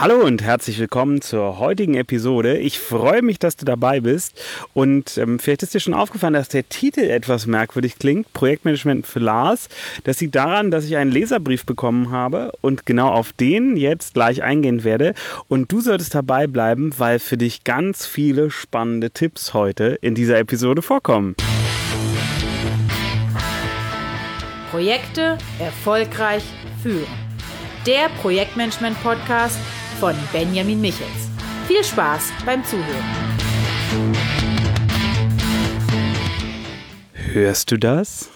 Hallo und herzlich willkommen zur heutigen Episode. Ich freue mich, dass du dabei bist. Und ähm, vielleicht ist dir schon aufgefallen, dass der Titel etwas merkwürdig klingt. Projektmanagement für Lars. Das liegt daran, dass ich einen Leserbrief bekommen habe und genau auf den jetzt gleich eingehen werde. Und du solltest dabei bleiben, weil für dich ganz viele spannende Tipps heute in dieser Episode vorkommen. Projekte erfolgreich führen. Der Projektmanagement-Podcast von Benjamin Michels. Viel Spaß beim Zuhören. Hörst du das?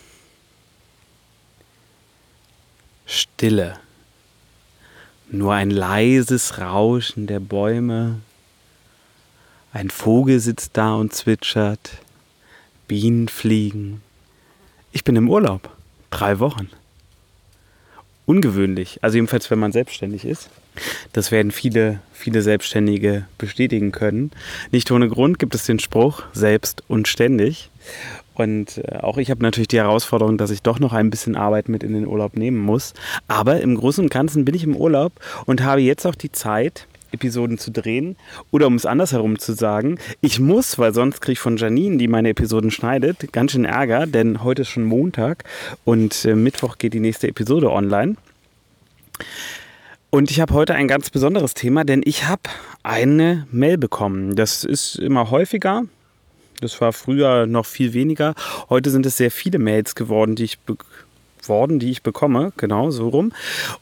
Stille. Nur ein leises Rauschen der Bäume. Ein Vogel sitzt da und zwitschert. Bienen fliegen. Ich bin im Urlaub. Drei Wochen. Ungewöhnlich. Also jedenfalls, wenn man selbstständig ist. Das werden viele, viele Selbstständige bestätigen können. Nicht ohne Grund gibt es den Spruch selbst und ständig. Und äh, auch ich habe natürlich die Herausforderung, dass ich doch noch ein bisschen Arbeit mit in den Urlaub nehmen muss. Aber im Großen und Ganzen bin ich im Urlaub und habe jetzt auch die Zeit, Episoden zu drehen. Oder um es andersherum zu sagen, ich muss, weil sonst kriege ich von Janine, die meine Episoden schneidet, ganz schön Ärger, denn heute ist schon Montag und äh, Mittwoch geht die nächste Episode online. Und ich habe heute ein ganz besonderes Thema, denn ich habe eine Mail bekommen. Das ist immer häufiger. Das war früher noch viel weniger. Heute sind es sehr viele Mails geworden, die ich worden, die ich bekomme, genau so rum.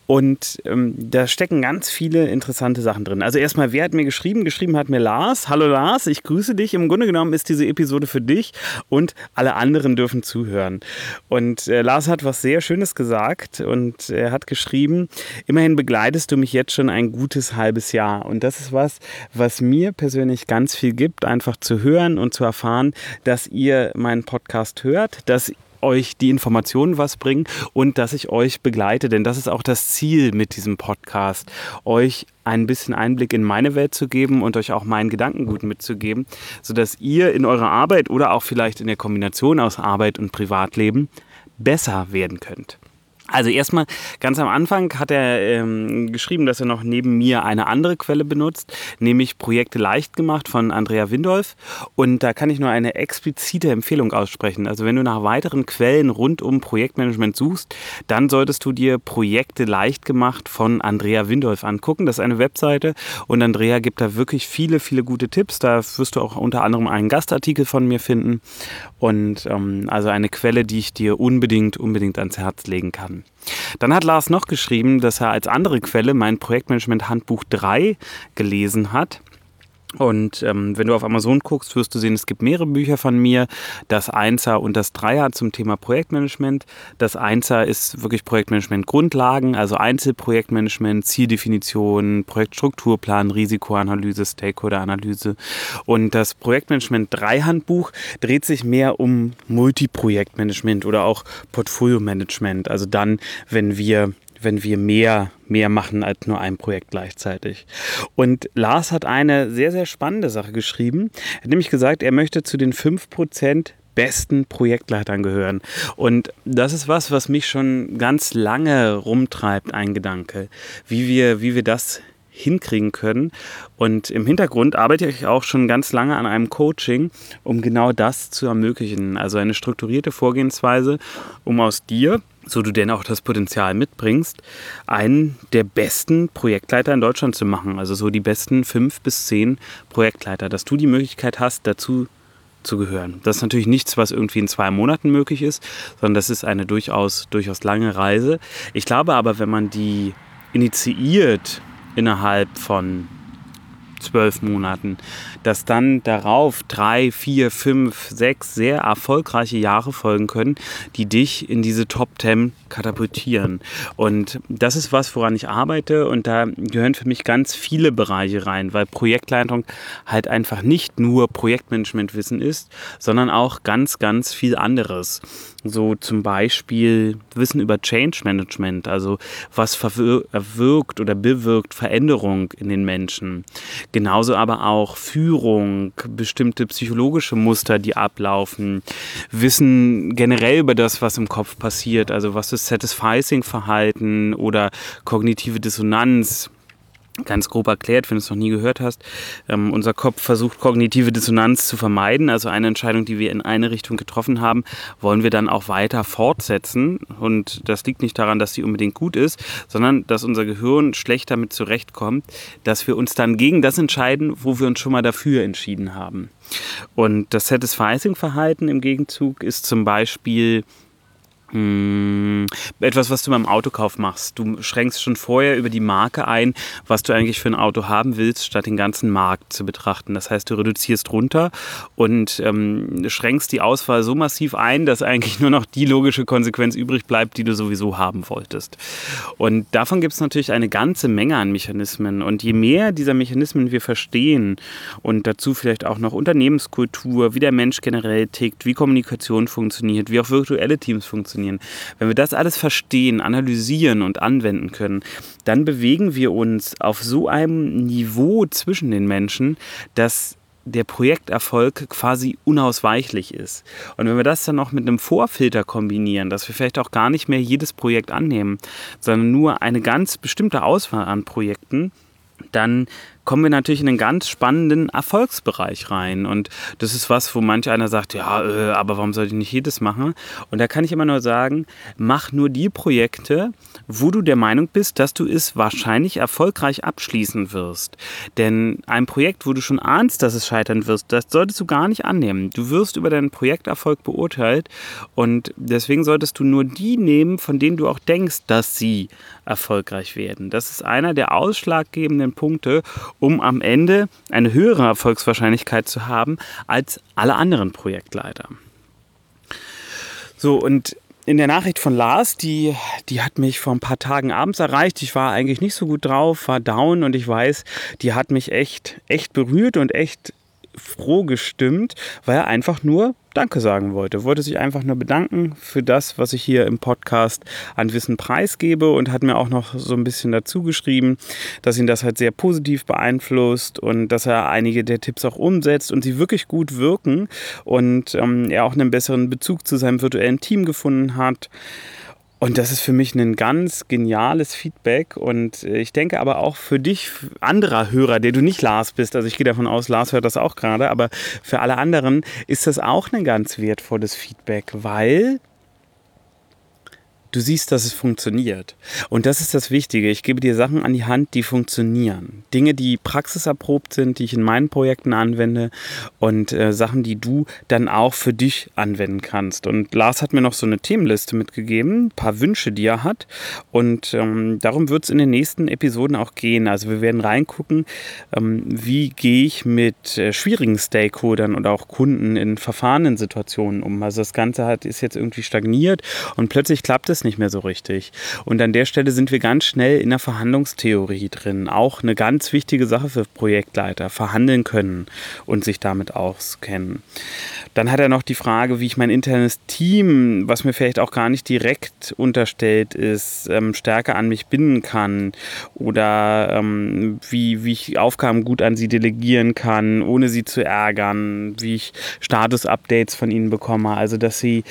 Und ähm, da stecken ganz viele interessante Sachen drin. Also erstmal, wer hat mir geschrieben? Geschrieben hat mir Lars. Hallo Lars, ich grüße dich. Im Grunde genommen ist diese Episode für dich und alle anderen dürfen zuhören. Und äh, Lars hat was sehr Schönes gesagt und er hat geschrieben, immerhin begleitest du mich jetzt schon ein gutes halbes Jahr. Und das ist was, was mir persönlich ganz viel gibt, einfach zu hören und zu erfahren, dass ihr meinen Podcast hört, dass euch die Informationen was bringen und dass ich euch begleite, denn das ist auch das Ziel mit diesem Podcast, euch ein bisschen Einblick in meine Welt zu geben und euch auch meinen Gedankengut mitzugeben, sodass ihr in eurer Arbeit oder auch vielleicht in der Kombination aus Arbeit und Privatleben besser werden könnt. Also erstmal ganz am Anfang hat er ähm, geschrieben, dass er noch neben mir eine andere Quelle benutzt, nämlich Projekte leicht gemacht von Andrea Windolf. Und da kann ich nur eine explizite Empfehlung aussprechen. Also wenn du nach weiteren Quellen rund um Projektmanagement suchst, dann solltest du dir Projekte leicht gemacht von Andrea Windolf angucken. Das ist eine Webseite und Andrea gibt da wirklich viele, viele gute Tipps. Da wirst du auch unter anderem einen Gastartikel von mir finden. Und ähm, also eine Quelle, die ich dir unbedingt, unbedingt ans Herz legen kann. Dann hat Lars noch geschrieben, dass er als andere Quelle mein Projektmanagement Handbuch 3 gelesen hat. Und ähm, wenn du auf Amazon guckst, wirst du sehen, es gibt mehrere Bücher von mir. Das Einser und das Dreier zum Thema Projektmanagement. Das Einser ist wirklich Projektmanagement Grundlagen, also Einzelprojektmanagement, Zieldefinition, Projektstrukturplan, Risikoanalyse, Stakeholderanalyse. Und das Projektmanagement 3 Handbuch dreht sich mehr um Multiprojektmanagement oder auch Portfolio-Management. Also dann, wenn wir wenn wir mehr, mehr machen als nur ein Projekt gleichzeitig. Und Lars hat eine sehr, sehr spannende Sache geschrieben. Er hat nämlich gesagt, er möchte zu den 5% besten Projektleitern gehören. Und das ist was, was mich schon ganz lange rumtreibt, ein Gedanke, wie wir, wie wir das hinkriegen können. Und im Hintergrund arbeite ich auch schon ganz lange an einem Coaching, um genau das zu ermöglichen. Also eine strukturierte Vorgehensweise, um aus dir so du denn auch das Potenzial mitbringst, einen der besten Projektleiter in Deutschland zu machen. Also so die besten fünf bis zehn Projektleiter, dass du die Möglichkeit hast, dazu zu gehören. Das ist natürlich nichts, was irgendwie in zwei Monaten möglich ist, sondern das ist eine durchaus, durchaus lange Reise. Ich glaube aber, wenn man die initiiert innerhalb von zwölf Monaten, dass dann darauf drei, vier, fünf, sechs sehr erfolgreiche Jahre folgen können, die dich in diese Top Ten katapultieren. Und das ist was, woran ich arbeite und da gehören für mich ganz viele Bereiche rein, weil Projektleitung halt einfach nicht nur Projektmanagementwissen ist, sondern auch ganz, ganz viel anderes. So zum Beispiel Wissen über Change Management, also was verwirkt oder bewirkt Veränderung in den Menschen. Genauso aber auch Führung, bestimmte psychologische Muster, die ablaufen. Wissen generell über das, was im Kopf passiert, also was ist Satisficing-Verhalten oder kognitive Dissonanz Ganz grob erklärt, wenn du es noch nie gehört hast, ähm, unser Kopf versucht kognitive Dissonanz zu vermeiden. Also eine Entscheidung, die wir in eine Richtung getroffen haben, wollen wir dann auch weiter fortsetzen. Und das liegt nicht daran, dass sie unbedingt gut ist, sondern dass unser Gehirn schlecht damit zurechtkommt, dass wir uns dann gegen das entscheiden, wo wir uns schon mal dafür entschieden haben. Und das Satisficing-Verhalten im Gegenzug ist zum Beispiel hm, etwas, was du beim Autokauf machst. Du schränkst schon vorher über die Marke ein, was du eigentlich für ein Auto haben willst, statt den ganzen Markt zu betrachten. Das heißt, du reduzierst runter und ähm, schränkst die Auswahl so massiv ein, dass eigentlich nur noch die logische Konsequenz übrig bleibt, die du sowieso haben wolltest. Und davon gibt es natürlich eine ganze Menge an Mechanismen. Und je mehr dieser Mechanismen wir verstehen und dazu vielleicht auch noch Unternehmenskultur, wie der Mensch generell tickt, wie Kommunikation funktioniert, wie auch virtuelle Teams funktionieren, funktionieren. Wenn wir das alles verstehen, analysieren und anwenden können, dann bewegen wir uns auf so einem Niveau zwischen den Menschen, dass der Projekterfolg quasi unausweichlich ist. Und wenn wir das dann noch mit einem Vorfilter kombinieren, dass wir vielleicht auch gar nicht mehr jedes Projekt annehmen, sondern nur eine ganz bestimmte Auswahl an Projekten, dann kommen wir natürlich in einen ganz spannenden Erfolgsbereich rein. Und das ist was, wo manch einer sagt, ja, äh, aber warum soll ich nicht jedes machen? Und da kann ich immer nur sagen, mach nur die Projekte, wo du der Meinung bist, dass du es wahrscheinlich erfolgreich abschließen wirst. Denn ein Projekt, wo du schon ahnst, dass es scheitern wirst, das solltest du gar nicht annehmen. Du wirst über deinen Projekterfolg beurteilt und deswegen solltest du nur die nehmen, von denen du auch denkst, dass sie erfolgreich werden. Das ist einer der ausschlaggebenden Punkte, um am Ende eine höhere Erfolgswahrscheinlichkeit zu haben als alle anderen Projektleiter. So, und in der Nachricht von Lars, die, die hat mich vor ein paar Tagen abends erreicht. Ich war eigentlich nicht so gut drauf, war down und ich weiß, die hat mich echt, echt berührt und echt froh gestimmt, weil er einfach nur Danke sagen wollte. Wollte sich einfach nur bedanken für das, was ich hier im Podcast an Wissen preisgebe und hat mir auch noch so ein bisschen dazu geschrieben, dass ihn das halt sehr positiv beeinflusst und dass er einige der Tipps auch umsetzt und sie wirklich gut wirken und ähm, er auch einen besseren Bezug zu seinem virtuellen Team gefunden hat. Und das ist für mich ein ganz geniales Feedback. Und äh, ich denke aber auch für dich, anderer Hörer, der du nicht Lars bist, also ich gehe davon aus, Lars hört das auch gerade, aber für alle anderen ist das auch ein ganz wertvolles Feedback, weil du siehst, dass es funktioniert. Und das ist das Wichtige. Ich gebe dir Sachen an die Hand, die funktionieren. Dinge, die praxiserprobt sind, die ich in meinen Projekten anwende und äh, Sachen, die du dann auch für dich anwenden kannst. Und Lars hat mir noch so eine Themenliste mitgegeben, ein paar Wünsche, die er hat. Und ähm, darum wird es in den nächsten Episoden auch gehen. Also wir werden reingucken, ähm, wie gehe ich mit äh, schwierigen Stakeholdern oder auch Kunden in verfahrenen Situationen um. Also das Ganze hat, ist jetzt irgendwie stagniert und plötzlich klappt es nicht mehr so richtig. Und an der Stelle sind wir ganz schnell in der Verhandlungstheorie drin. Auch eine ganz wichtige Sache für Projektleiter. Verhandeln können und sich damit auskennen. Dann hat er noch die Frage, wie ich mein internes Team, was mir vielleicht auch gar nicht direkt unterstellt ist, ähm, stärker an mich binden kann. Oder ähm, wie, wie ich Aufgaben gut an sie delegieren kann, ohne sie zu ärgern. Wie ich Status-Updates von ihnen bekomme. Also, dass sie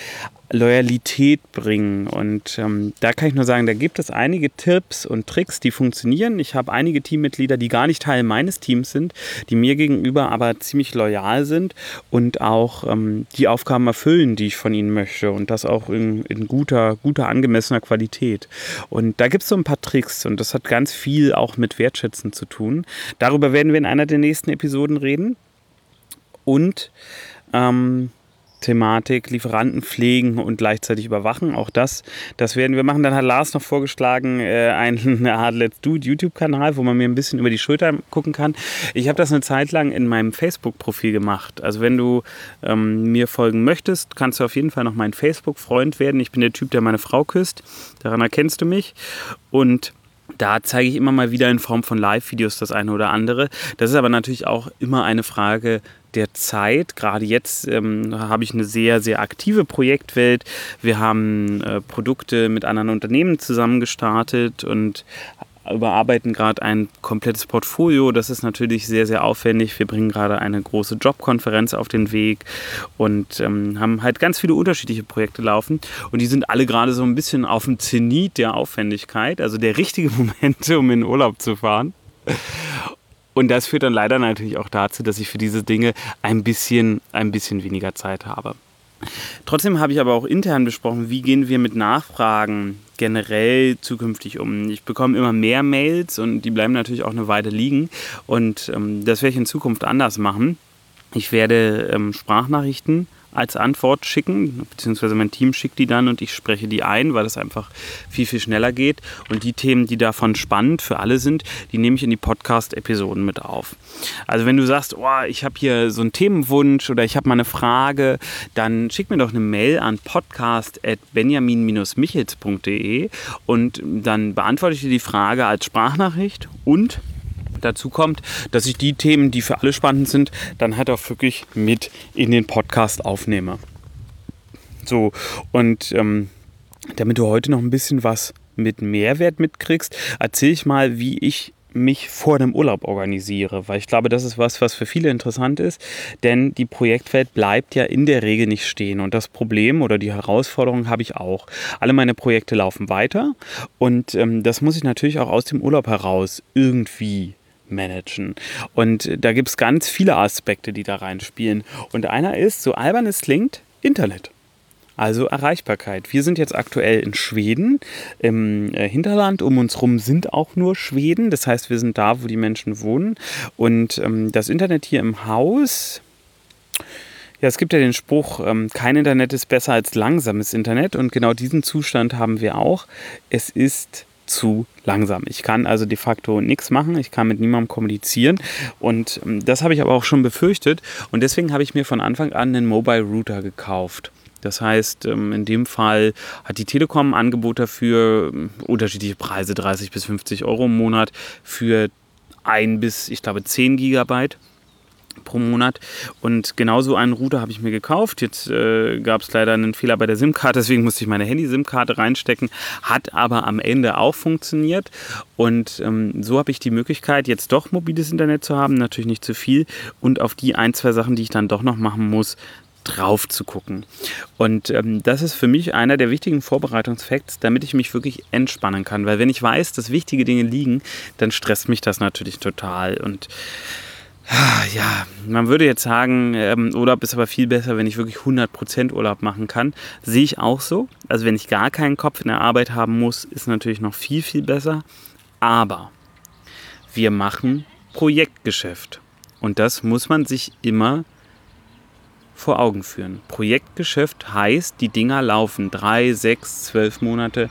Loyalität bringen. Und ähm, da kann ich nur sagen, da gibt es einige Tipps und Tricks, die funktionieren. Ich habe einige Teammitglieder, die gar nicht Teil meines Teams sind, die mir gegenüber aber ziemlich loyal sind und auch ähm, die Aufgaben erfüllen, die ich von ihnen möchte. Und das auch in, in guter, guter, angemessener Qualität. Und da gibt es so ein paar Tricks und das hat ganz viel auch mit Wertschätzen zu tun. Darüber werden wir in einer der nächsten Episoden reden. Und ähm, Thematik, Lieferanten pflegen und gleichzeitig überwachen. Auch das, das werden wir machen. Dann hat Lars noch vorgeschlagen, äh, einen Art Let's Do YouTube-Kanal, wo man mir ein bisschen über die Schulter gucken kann. Ich habe das eine Zeit lang in meinem Facebook-Profil gemacht. Also wenn du ähm, mir folgen möchtest, kannst du auf jeden Fall noch mein Facebook-Freund werden. Ich bin der Typ, der meine Frau küsst. Daran erkennst du mich. Und da zeige ich immer mal wieder in Form von Live-Videos das eine oder andere. Das ist aber natürlich auch immer eine Frage der Zeit. Gerade jetzt ähm, habe ich eine sehr, sehr aktive Projektwelt. Wir haben äh, Produkte mit anderen Unternehmen zusammen gestartet und überarbeiten gerade ein komplettes Portfolio. Das ist natürlich sehr, sehr aufwendig. Wir bringen gerade eine große Jobkonferenz auf den Weg und ähm, haben halt ganz viele unterschiedliche Projekte laufen. Und die sind alle gerade so ein bisschen auf dem Zenit der Aufwendigkeit. Also der richtige Moment, um in Urlaub zu fahren. Und das führt dann leider natürlich auch dazu, dass ich für diese Dinge ein bisschen, ein bisschen weniger Zeit habe. Trotzdem habe ich aber auch intern besprochen, wie gehen wir mit Nachfragen generell zukünftig um. Ich bekomme immer mehr Mails und die bleiben natürlich auch eine Weile liegen. Und ähm, das werde ich in Zukunft anders machen. Ich werde ähm, Sprachnachrichten als Antwort schicken, beziehungsweise mein Team schickt die dann und ich spreche die ein, weil das einfach viel, viel schneller geht. Und die Themen, die davon spannend für alle sind, die nehme ich in die Podcast-Episoden mit auf. Also wenn du sagst, oh, ich habe hier so einen Themenwunsch oder ich habe mal eine Frage, dann schick mir doch eine Mail an podcast.benjamin-michels.de und dann beantworte ich dir die Frage als Sprachnachricht und dazu kommt, dass ich die Themen, die für alle spannend sind, dann halt auch wirklich mit in den Podcast aufnehme. So, und ähm, damit du heute noch ein bisschen was mit Mehrwert mitkriegst, erzähle ich mal, wie ich mich vor dem Urlaub organisiere, weil ich glaube, das ist was, was für viele interessant ist, denn die Projektwelt bleibt ja in der Regel nicht stehen und das Problem oder die Herausforderung habe ich auch. Alle meine Projekte laufen weiter und ähm, das muss ich natürlich auch aus dem Urlaub heraus irgendwie managen. Und da gibt es ganz viele Aspekte, die da reinspielen. Und einer ist, so albern es klingt, Internet. Also Erreichbarkeit. Wir sind jetzt aktuell in Schweden, im äh, Hinterland. Um uns herum sind auch nur Schweden. Das heißt, wir sind da, wo die Menschen wohnen. Und ähm, das Internet hier im Haus, ja, es gibt ja den Spruch, ähm, kein Internet ist besser als langsames Internet. Und genau diesen Zustand haben wir auch. Es ist zu langsam. Ich kann also de facto nichts machen, ich kann mit niemandem kommunizieren und ähm, das habe ich aber auch schon befürchtet und deswegen habe ich mir von Anfang an einen Mobile Router gekauft. Das heißt, ähm, in dem Fall hat die Telekom ein Angebot dafür, ähm, unterschiedliche Preise, 30 bis 50 Euro im Monat für ein bis, ich glaube, 10 Gigabyte pro Monat. Und genauso einen Router habe ich mir gekauft. Jetzt äh, gab es leider einen Fehler bei der SIM-Karte, deswegen musste ich meine Handy-SIM-Karte reinstecken. Hat aber am Ende auch funktioniert. Und ähm, so habe ich die Möglichkeit, jetzt doch mobiles Internet zu haben. Natürlich nicht zu viel. Und auf die ein, zwei Sachen, die ich dann doch noch machen muss, drauf zu gucken. Und ähm, das ist für mich einer der wichtigen Vorbereitungsfacts, damit ich mich wirklich entspannen kann. Weil wenn ich weiß, dass wichtige Dinge liegen, dann stresst mich das natürlich total. Und ja, man würde jetzt sagen, ähm, Urlaub ist aber viel besser, wenn ich wirklich 100% Urlaub machen kann. Sehe ich auch so. Also wenn ich gar keinen Kopf in der Arbeit haben muss, ist natürlich noch viel, viel besser. Aber wir machen Projektgeschäft. Und das muss man sich immer vor Augen führen. Projektgeschäft heißt, die Dinger laufen drei, sechs, zwölf Monate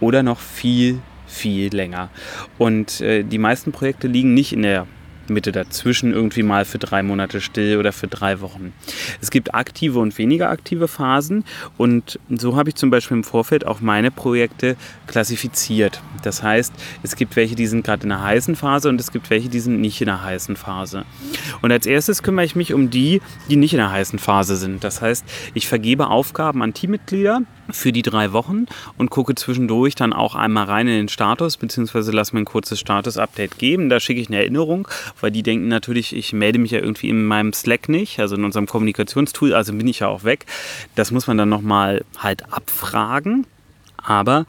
oder noch viel, viel länger. Und äh, die meisten Projekte liegen nicht in der Mitte dazwischen irgendwie mal für drei Monate still oder für drei Wochen. Es gibt aktive und weniger aktive Phasen und so habe ich zum Beispiel im Vorfeld auch meine Projekte klassifiziert. Das heißt, es gibt welche, die sind gerade in einer heißen Phase und es gibt welche, die sind nicht in einer heißen Phase. Und als erstes kümmere ich mich um die, die nicht in einer heißen Phase sind. Das heißt, ich vergebe Aufgaben an Teammitglieder für die drei Wochen und gucke zwischendurch dann auch einmal rein in den Status, beziehungsweise lasse mir ein kurzes Status-Update geben. Da schicke ich eine Erinnerung, weil die denken natürlich, ich melde mich ja irgendwie in meinem Slack nicht, also in unserem Kommunikationstool, also bin ich ja auch weg. Das muss man dann nochmal halt abfragen. Aber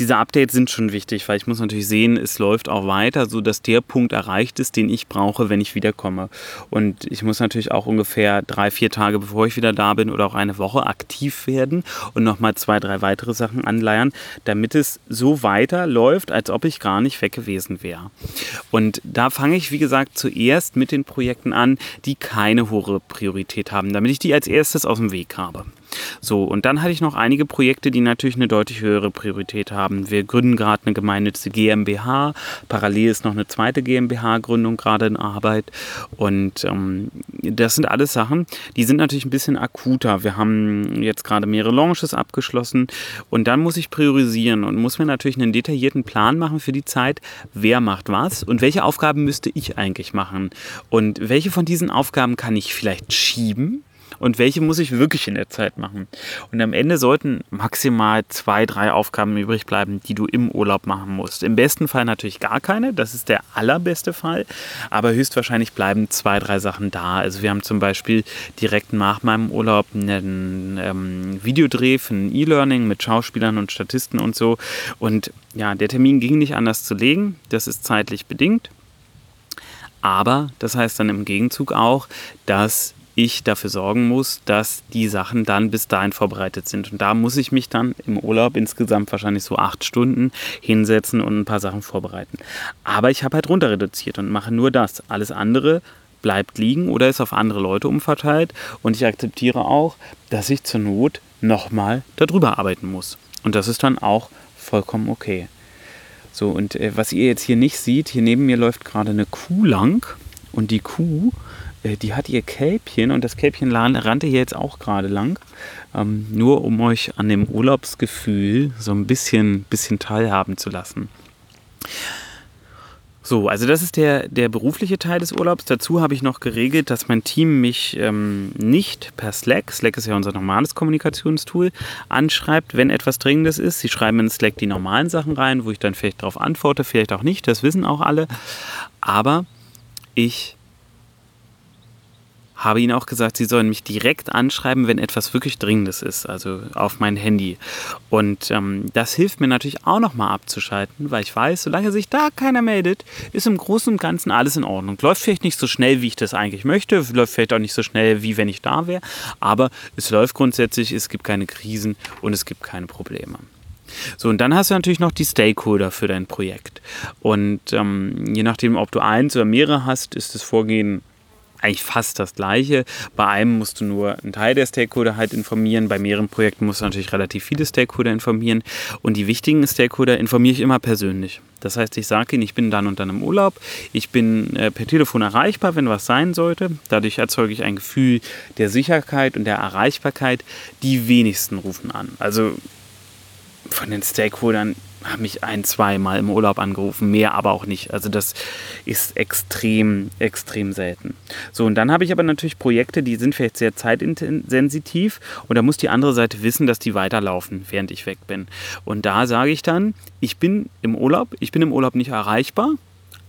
diese Updates sind schon wichtig, weil ich muss natürlich sehen, es läuft auch weiter, sodass der Punkt erreicht ist, den ich brauche, wenn ich wiederkomme. Und ich muss natürlich auch ungefähr drei, vier Tage, bevor ich wieder da bin oder auch eine Woche aktiv werden und nochmal zwei, drei weitere Sachen anleiern, damit es so weiterläuft, als ob ich gar nicht weg gewesen wäre. Und da fange ich, wie gesagt, zuerst mit den Projekten an, die keine hohe Priorität haben, damit ich die als erstes aus dem Weg habe. So, und dann hatte ich noch einige Projekte, die natürlich eine deutlich höhere Priorität haben. Wir gründen gerade eine gemeinnützige GmbH. Parallel ist noch eine zweite GmbH-Gründung gerade in Arbeit. Und ähm, das sind alles Sachen, die sind natürlich ein bisschen akuter. Wir haben jetzt gerade mehrere Launches abgeschlossen und dann muss ich priorisieren und muss mir natürlich einen detaillierten Plan machen für die Zeit, wer macht was und welche Aufgaben müsste ich eigentlich machen und welche von diesen Aufgaben kann ich vielleicht schieben und welche muss ich wirklich in der Zeit machen. Und am Ende sollten maximal zwei, drei Aufgaben übrig bleiben, die du im Urlaub machen musst. Im besten Fall natürlich gar keine, das ist der allerbeste Fall, aber höchstwahrscheinlich bleiben zwei, drei Sachen da. Also wir haben zum Beispiel direkt nach meinem Urlaub einen ähm, Videodreh für ein E-Learning mit Schauspielern und Statisten und so. Und ja, der Termin ging nicht anders zu legen, das ist zeitlich bedingt. Aber das heißt dann im Gegenzug auch, dass ich dafür sorgen muss, dass die Sachen dann bis dahin vorbereitet sind. Und da muss ich mich dann im Urlaub insgesamt wahrscheinlich so acht Stunden hinsetzen und ein paar Sachen vorbereiten. Aber ich habe halt runter reduziert und mache nur das. Alles andere bleibt liegen oder ist auf andere Leute umverteilt. Und ich akzeptiere auch, dass ich zur Not nochmal darüber arbeiten muss. Und das ist dann auch vollkommen okay. So, und äh, was ihr jetzt hier nicht seht, hier neben mir läuft gerade eine Kuh lang. Und die Kuh die hat ihr Kälbchen und das Kälbchen rannte hier jetzt auch gerade lang. Ähm, nur um euch an dem Urlaubsgefühl so ein bisschen, bisschen teilhaben zu lassen. So, also das ist der, der berufliche Teil des Urlaubs. Dazu habe ich noch geregelt, dass mein Team mich ähm, nicht per Slack, Slack ist ja unser normales Kommunikationstool, anschreibt, wenn etwas Dringendes ist. Sie schreiben in Slack die normalen Sachen rein, wo ich dann vielleicht darauf antworte, vielleicht auch nicht, das wissen auch alle. Aber ich habe ihnen auch gesagt, sie sollen mich direkt anschreiben, wenn etwas wirklich Dringendes ist, also auf mein Handy. Und ähm, das hilft mir natürlich auch nochmal abzuschalten, weil ich weiß, solange sich da keiner meldet, ist im Großen und Ganzen alles in Ordnung. Läuft vielleicht nicht so schnell, wie ich das eigentlich möchte, läuft vielleicht auch nicht so schnell, wie wenn ich da wäre, aber es läuft grundsätzlich, es gibt keine Krisen und es gibt keine Probleme. So, und dann hast du natürlich noch die Stakeholder für dein Projekt. Und ähm, je nachdem, ob du eins oder mehrere hast, ist das Vorgehen eigentlich fast das gleiche. Bei einem musst du nur einen Teil der Stakeholder halt informieren, bei mehreren Projekten musst du natürlich relativ viele Stakeholder informieren und die wichtigen Stakeholder informiere ich immer persönlich. Das heißt, ich sage ihnen, ich bin dann und dann im Urlaub, ich bin äh, per Telefon erreichbar, wenn was sein sollte. Dadurch erzeuge ich ein Gefühl der Sicherheit und der Erreichbarkeit. Die wenigsten rufen an. Also von den Stakeholdern haben mich ein, zwei Mal im Urlaub angerufen, mehr aber auch nicht. Also das ist extrem, extrem selten. So, und dann habe ich aber natürlich Projekte, die sind vielleicht sehr zeitintensiv und da muss die andere Seite wissen, dass die weiterlaufen, während ich weg bin. Und da sage ich dann, ich bin im Urlaub, ich bin im Urlaub nicht erreichbar,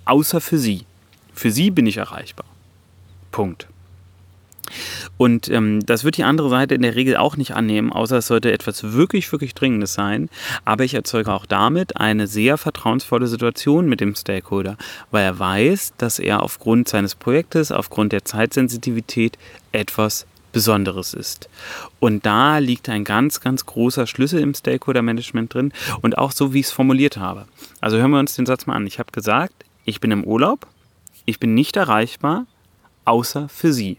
außer für Sie. Für Sie bin ich erreichbar. Punkt. Und ähm, das wird die andere Seite in der Regel auch nicht annehmen, außer es sollte etwas wirklich, wirklich Dringendes sein. Aber ich erzeuge auch damit eine sehr vertrauensvolle Situation mit dem Stakeholder, weil er weiß, dass er aufgrund seines Projektes, aufgrund der Zeitsensitivität etwas Besonderes ist. Und da liegt ein ganz, ganz großer Schlüssel im Stakeholder-Management drin und auch so, wie ich es formuliert habe. Also hören wir uns den Satz mal an. Ich habe gesagt, ich bin im Urlaub, ich bin nicht erreichbar, außer für Sie.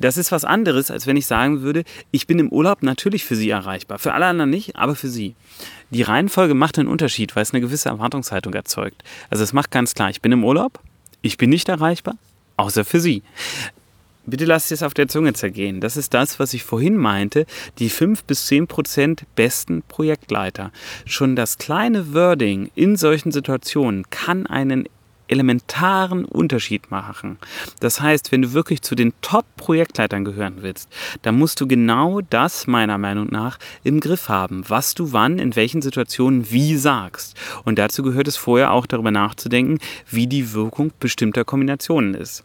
Das ist was anderes, als wenn ich sagen würde, ich bin im Urlaub natürlich für Sie erreichbar. Für alle anderen nicht, aber für Sie. Die Reihenfolge macht einen Unterschied, weil es eine gewisse Erwartungshaltung erzeugt. Also es macht ganz klar, ich bin im Urlaub, ich bin nicht erreichbar, außer für Sie. Bitte lasst es auf der Zunge zergehen. Das ist das, was ich vorhin meinte, die 5 bis 10 Prozent besten Projektleiter. Schon das kleine Wording in solchen Situationen kann einen elementaren Unterschied machen. Das heißt, wenn du wirklich zu den Top-Projektleitern gehören willst, dann musst du genau das meiner Meinung nach im Griff haben, was du wann, in welchen Situationen wie sagst. Und dazu gehört es vorher auch darüber nachzudenken, wie die Wirkung bestimmter Kombinationen ist.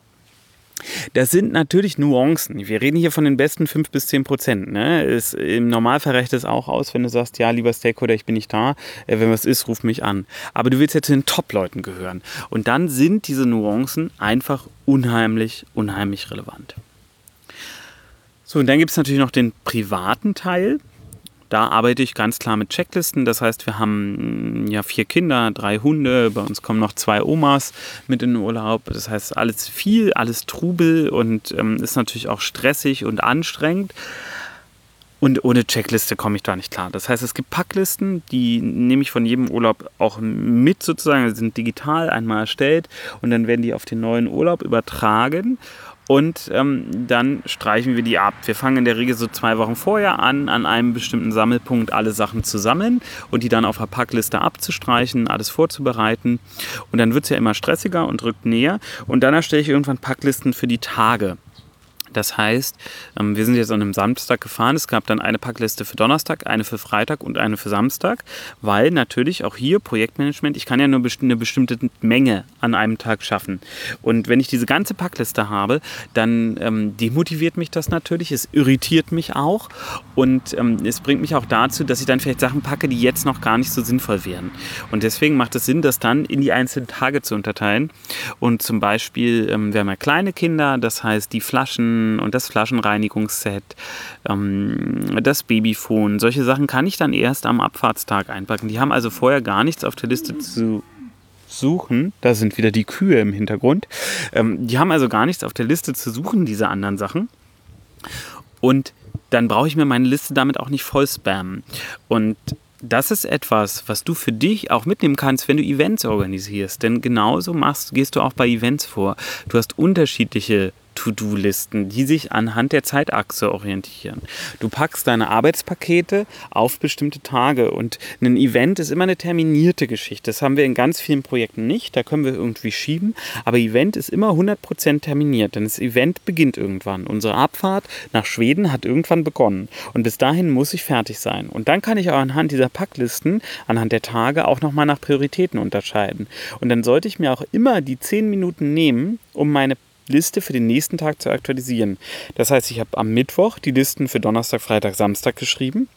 Das sind natürlich Nuancen. Wir reden hier von den besten 5 bis 10 Prozent. Ne? Im Normalfall reicht es auch aus, wenn du sagst, ja, lieber Stakeholder, ich bin nicht da. Äh, wenn was ist, ruf mich an. Aber du willst ja zu den Top-Leuten gehören. Und dann sind diese Nuancen einfach unheimlich, unheimlich relevant. So, und dann gibt es natürlich noch den privaten Teil. Da arbeite ich ganz klar mit Checklisten. Das heißt, wir haben mm, ja vier Kinder, drei Hunde, bei uns kommen noch zwei Omas mit in den Urlaub. Das heißt, alles viel, alles Trubel und ähm, ist natürlich auch stressig und anstrengend. Und ohne Checkliste komme ich da nicht klar. Das heißt, es gibt Packlisten, die nehme ich von jedem Urlaub auch mit sozusagen, die sind digital einmal erstellt und dann werden die auf den neuen Urlaub übertragen und ähm, dann streichen wir die ab. Wir fangen in der Regel so zwei Wochen vorher an, an einem bestimmten Sammelpunkt alle Sachen zu sammeln und die dann auf der Packliste abzustreichen, alles vorzubereiten. Und dann wird es ja immer stressiger und rückt näher. Und dann erstelle ich irgendwann Packlisten für die Tage Das heißt, ähm, wir sind jetzt an einem Samstag gefahren. Es gab dann eine Packliste für Donnerstag, eine für Freitag und eine für Samstag, weil natürlich auch hier Projektmanagement, ich kann ja nur eine bestimmte Menge an einem Tag schaffen. Und wenn ich diese ganze Packliste habe, dann ähm, demotiviert mich das natürlich, es irritiert mich auch und ähm, es bringt mich auch dazu, dass ich dann vielleicht Sachen packe, die jetzt noch gar nicht so sinnvoll wären. Und deswegen macht es Sinn, das dann in die einzelnen Tage zu unterteilen. Und zum Beispiel, ähm, wir haben ja kleine Kinder, das heißt die Flaschen, und das Flaschenreinigungsset, ähm, das Babyphone. Solche Sachen kann ich dann erst am Abfahrtstag einpacken. Die haben also vorher gar nichts auf der Liste zu suchen. Da sind wieder die Kühe im Hintergrund. Ähm, die haben also gar nichts auf der Liste zu suchen, diese anderen Sachen. Und dann brauche ich mir meine Liste damit auch nicht voll spammen. Und das ist etwas, was du für dich auch mitnehmen kannst, wenn du Events organisierst. Denn genauso machst, gehst du auch bei Events vor. Du hast unterschiedliche To-Do-Listen, die sich anhand der Zeitachse orientieren. Du packst deine Arbeitspakete auf bestimmte Tage und ein Event ist immer eine terminierte Geschichte. Das haben wir in ganz vielen Projekten nicht, da können wir irgendwie schieben, aber Event ist immer 100% terminiert, denn das Event beginnt irgendwann. Unsere Abfahrt nach Schweden hat irgendwann begonnen und bis dahin muss ich fertig sein. Und dann kann ich auch anhand dieser Packlisten, anhand der Tage auch nochmal nach Prioritäten unterscheiden. Und dann sollte ich mir auch immer die 10 Minuten nehmen, um meine Liste für den nächsten Tag zu aktualisieren. Das heißt, ich habe am Mittwoch die Listen für Donnerstag, Freitag, Samstag geschrieben.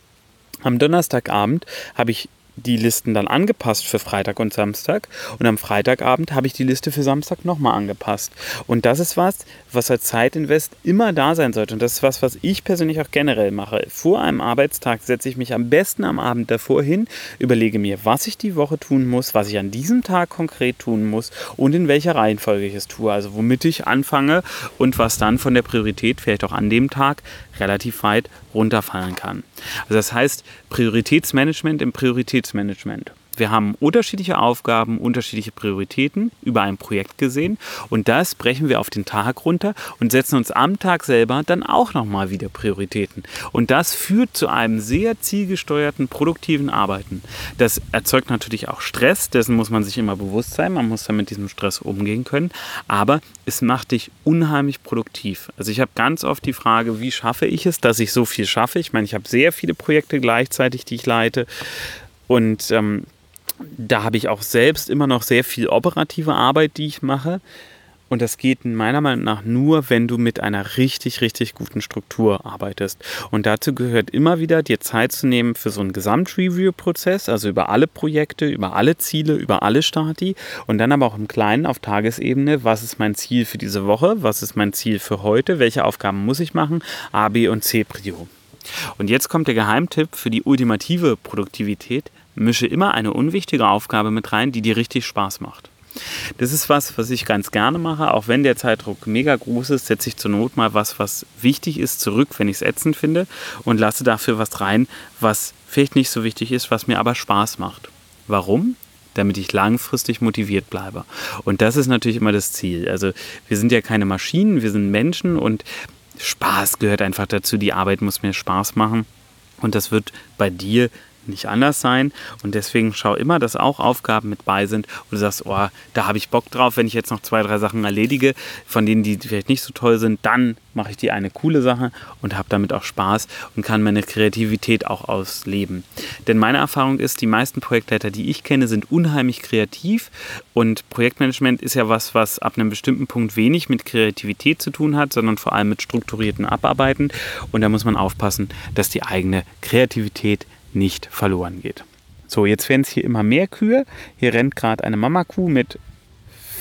Am Donnerstagabend habe ich die Listen dann angepasst für Freitag und Samstag und am Freitagabend habe ich die Liste für Samstag nochmal angepasst. Und das ist was, was als Zeitinvest immer da sein sollte und das ist was, was ich persönlich auch generell mache. Vor einem Arbeitstag setze ich mich am besten am Abend davor hin, überlege mir, was ich die Woche tun muss, was ich an diesem Tag konkret tun muss und in welcher Reihenfolge ich es tue, also womit ich anfange und was dann von der Priorität vielleicht auch an dem Tag relativ weit runterfallen kann. Also das heißt Prioritätsmanagement im Prioritätsmanagement. Wir haben unterschiedliche Aufgaben, unterschiedliche Prioritäten über ein Projekt gesehen und das brechen wir auf den Tag runter und setzen uns am Tag selber dann auch nochmal wieder Prioritäten. Und das führt zu einem sehr zielgesteuerten, produktiven Arbeiten. Das erzeugt natürlich auch Stress, dessen muss man sich immer bewusst sein, man muss dann mit diesem Stress umgehen können, aber es macht dich unheimlich produktiv. Also ich habe ganz oft die Frage, wie schaffe ich es, dass ich so viel schaffe? Ich meine, ich habe sehr viele Projekte gleichzeitig, die ich leite. Und ähm, da habe ich auch selbst immer noch sehr viel operative Arbeit, die ich mache. Und das geht meiner Meinung nach nur, wenn du mit einer richtig, richtig guten Struktur arbeitest. Und dazu gehört immer wieder, dir Zeit zu nehmen für so einen Gesamtreview-Prozess, also über alle Projekte, über alle Ziele, über alle Stati. Und dann aber auch im Kleinen auf Tagesebene, was ist mein Ziel für diese Woche, was ist mein Ziel für heute, welche Aufgaben muss ich machen, A, B und C Prio. Und jetzt kommt der Geheimtipp für die ultimative Produktivität mische immer eine unwichtige Aufgabe mit rein, die dir richtig Spaß macht. Das ist was, was ich ganz gerne mache. Auch wenn der Zeitdruck mega groß ist, setze ich zur Not mal was, was wichtig ist, zurück, wenn ich es ätzend finde und lasse dafür was rein, was vielleicht nicht so wichtig ist, was mir aber Spaß macht. Warum? damit ich langfristig motiviert bleibe. Und das ist natürlich immer das Ziel. Also wir sind ja keine Maschinen, wir sind Menschen und Spaß gehört einfach dazu. Die Arbeit muss mir Spaß machen. Und das wird bei dir nicht anders sein. Und deswegen schau immer, dass auch Aufgaben mit bei sind, wo du sagst, oh, da habe ich Bock drauf, wenn ich jetzt noch zwei, drei Sachen erledige, von denen die vielleicht nicht so toll sind, dann mache ich die eine coole Sache und habe damit auch Spaß und kann meine Kreativität auch ausleben. Denn meine Erfahrung ist, die meisten Projektleiter, die ich kenne, sind unheimlich kreativ und Projektmanagement ist ja was, was ab einem bestimmten Punkt wenig mit Kreativität zu tun hat, sondern vor allem mit strukturierten Abarbeiten und da muss man aufpassen, dass die eigene Kreativität nicht verloren geht. So, jetzt werden es hier immer mehr Kühe. Hier rennt gerade eine Mama-Kuh mit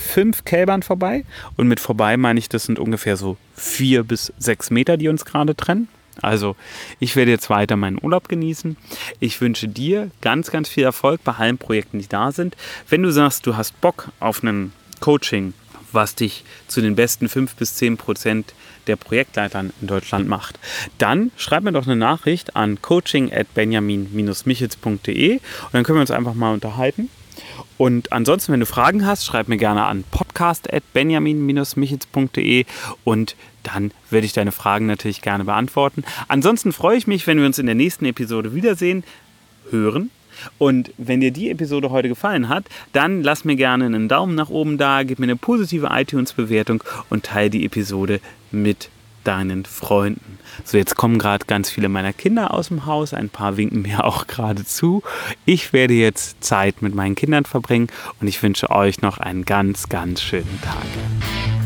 fünf Kälbern vorbei. Und mit vorbei meine ich, das sind ungefähr so vier bis sechs Meter, die uns gerade trennen. Also, ich werde jetzt weiter meinen Urlaub genießen. Ich wünsche dir ganz, ganz viel Erfolg bei allen Projekten, die da sind. Wenn du sagst, du hast Bock auf ein Coaching, was dich zu den besten fünf bis zehn Prozent der Projektleitern in Deutschland macht, dann schreib mir doch eine Nachricht an coaching at benjamin-michels.de und dann können wir uns einfach mal unterhalten. Und ansonsten, wenn du Fragen hast, schreib mir gerne an podcast at benjamin-michels.de und dann werde ich deine Fragen natürlich gerne beantworten. Ansonsten freue ich mich, wenn wir uns in der nächsten Episode wiedersehen, hören und wenn dir die Episode heute gefallen hat, dann lass mir gerne einen Daumen nach oben da, gib mir eine positive iTunes-Bewertung und teile die Episode mit deinen Freunden. So, jetzt kommen gerade ganz viele meiner Kinder aus dem Haus. Ein paar winken mir auch gerade zu. Ich werde jetzt Zeit mit meinen Kindern verbringen und ich wünsche euch noch einen ganz, ganz schönen Tag.